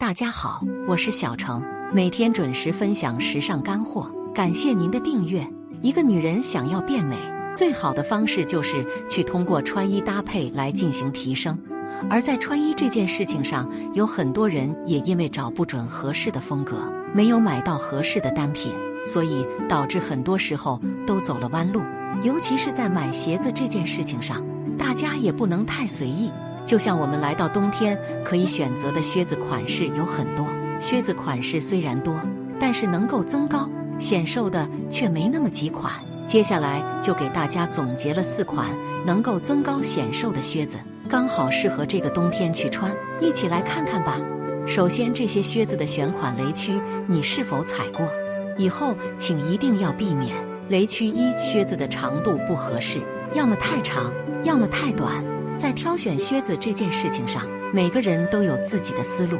大家好，我是小程，每天准时分享时尚干货，感谢您的订阅。一个女人想要变美，最好的方式就是去通过穿衣搭配来进行提升。而在穿衣这件事情上，有很多人也因为找不准合适的风格，没有买到合适的单品，所以导致很多时候都走了弯路。尤其是在买鞋子这件事情上，大家也不能太随意。就像我们来到冬天，可以选择的靴子款式有很多。靴子款式虽然多，但是能够增高显瘦的却没那么几款。接下来就给大家总结了四款能够增高显瘦的靴子，刚好适合这个冬天去穿。一起来看看吧。首先，这些靴子的选款雷区，你是否踩过？以后请一定要避免雷区一：靴子的长度不合适，要么太长，要么太短。在挑选靴子这件事情上，每个人都有自己的思路，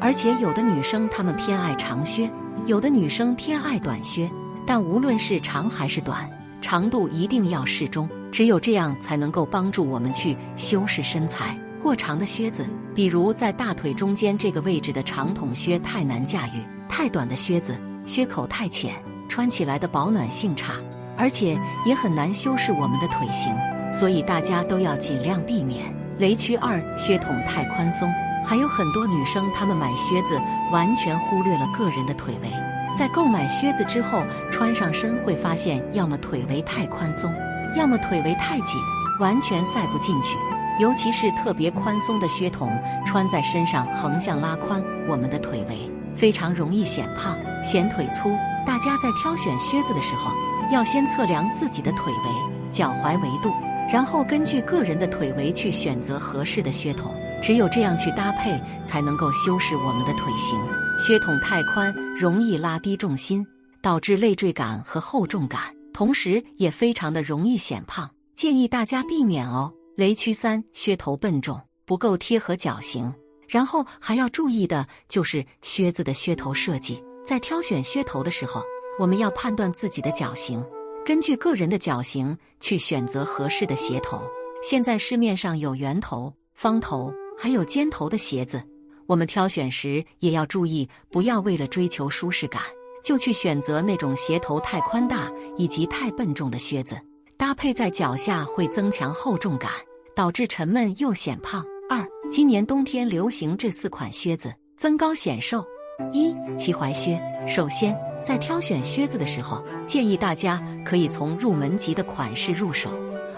而且有的女生她们偏爱长靴，有的女生偏爱短靴。但无论是长还是短，长度一定要适中，只有这样才能够帮助我们去修饰身材。过长的靴子，比如在大腿中间这个位置的长筒靴太难驾驭；太短的靴子，靴口太浅，穿起来的保暖性差，而且也很难修饰我们的腿型。所以大家都要尽量避免雷区二靴筒太宽松，还有很多女生她们买靴子完全忽略了个人的腿围，在购买靴子之后穿上身会发现，要么腿围太宽松，要么腿围太紧，完全塞不进去。尤其是特别宽松的靴筒穿在身上，横向拉宽我们的腿围，非常容易显胖、显腿粗。大家在挑选靴子的时候，要先测量自己的腿围、脚踝围度。然后根据个人的腿围去选择合适的靴筒，只有这样去搭配，才能够修饰我们的腿型。靴筒太宽，容易拉低重心，导致累赘感和厚重感，同时也非常的容易显胖，建议大家避免哦。雷区三，靴头笨重，不够贴合脚型。然后还要注意的就是靴子的靴头设计，在挑选靴头的时候，我们要判断自己的脚型。根据个人的脚型去选择合适的鞋头。现在市面上有圆头、方头，还有尖头的鞋子。我们挑选时也要注意，不要为了追求舒适感，就去选择那种鞋头太宽大以及太笨重的靴子。搭配在脚下会增强厚重感，导致沉闷又显胖。二，今年冬天流行这四款靴子，增高显瘦。一，齐踝靴。首先。在挑选靴子的时候，建议大家可以从入门级的款式入手，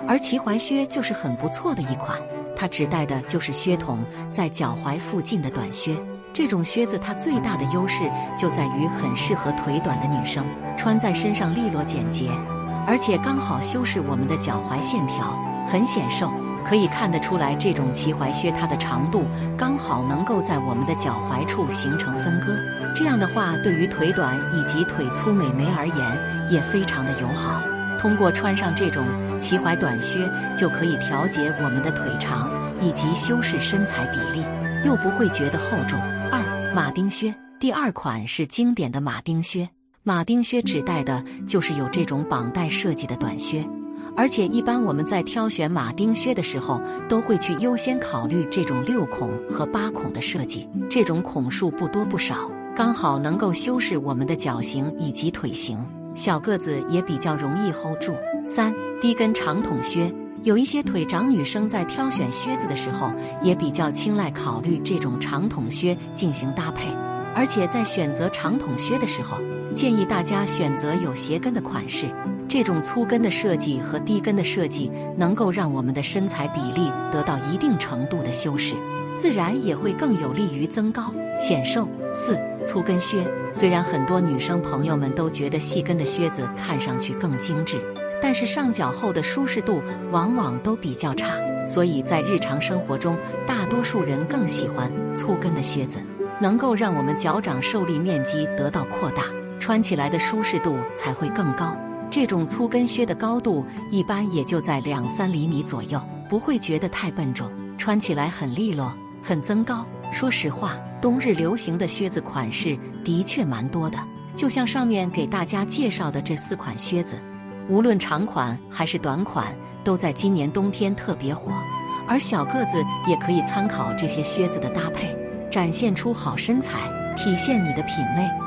而齐踝靴就是很不错的一款。它指代的就是靴筒在脚踝附近的短靴。这种靴子它最大的优势就在于很适合腿短的女生，穿在身上利落简洁，而且刚好修饰我们的脚踝线条，很显瘦。可以看得出来，这种齐踝靴它的长度刚好能够在我们的脚踝处形成分割。这样的话，对于腿短以及腿粗美眉而言也非常的友好。通过穿上这种齐踝短靴，就可以调节我们的腿长以及修饰身材比例，又不会觉得厚重。二马丁靴，第二款是经典的马丁靴。马丁靴指代的就是有这种绑带设计的短靴。而且一般我们在挑选马丁靴的时候，都会去优先考虑这种六孔和八孔的设计。这种孔数不多不少，刚好能够修饰我们的脚型以及腿型。小个子也比较容易 hold 住。三低跟长筒靴，有一些腿长女生在挑选靴子的时候，也比较青睐考虑这种长筒靴进行搭配。而且在选择长筒靴的时候，建议大家选择有鞋跟的款式。这种粗跟的设计和低跟的设计，能够让我们的身材比例得到一定程度的修饰，自然也会更有利于增高显瘦。四粗跟靴，虽然很多女生朋友们都觉得细跟的靴子看上去更精致，但是上脚后的舒适度往往都比较差，所以在日常生活中，大多数人更喜欢粗跟的靴子，能够让我们脚掌受力面积得到扩大，穿起来的舒适度才会更高。这种粗跟靴的高度一般也就在两三厘米左右，不会觉得太笨重，穿起来很利落，很增高。说实话，冬日流行的靴子款式的确蛮多的，就像上面给大家介绍的这四款靴子，无论长款还是短款，都在今年冬天特别火。而小个子也可以参考这些靴子的搭配，展现出好身材，体现你的品味。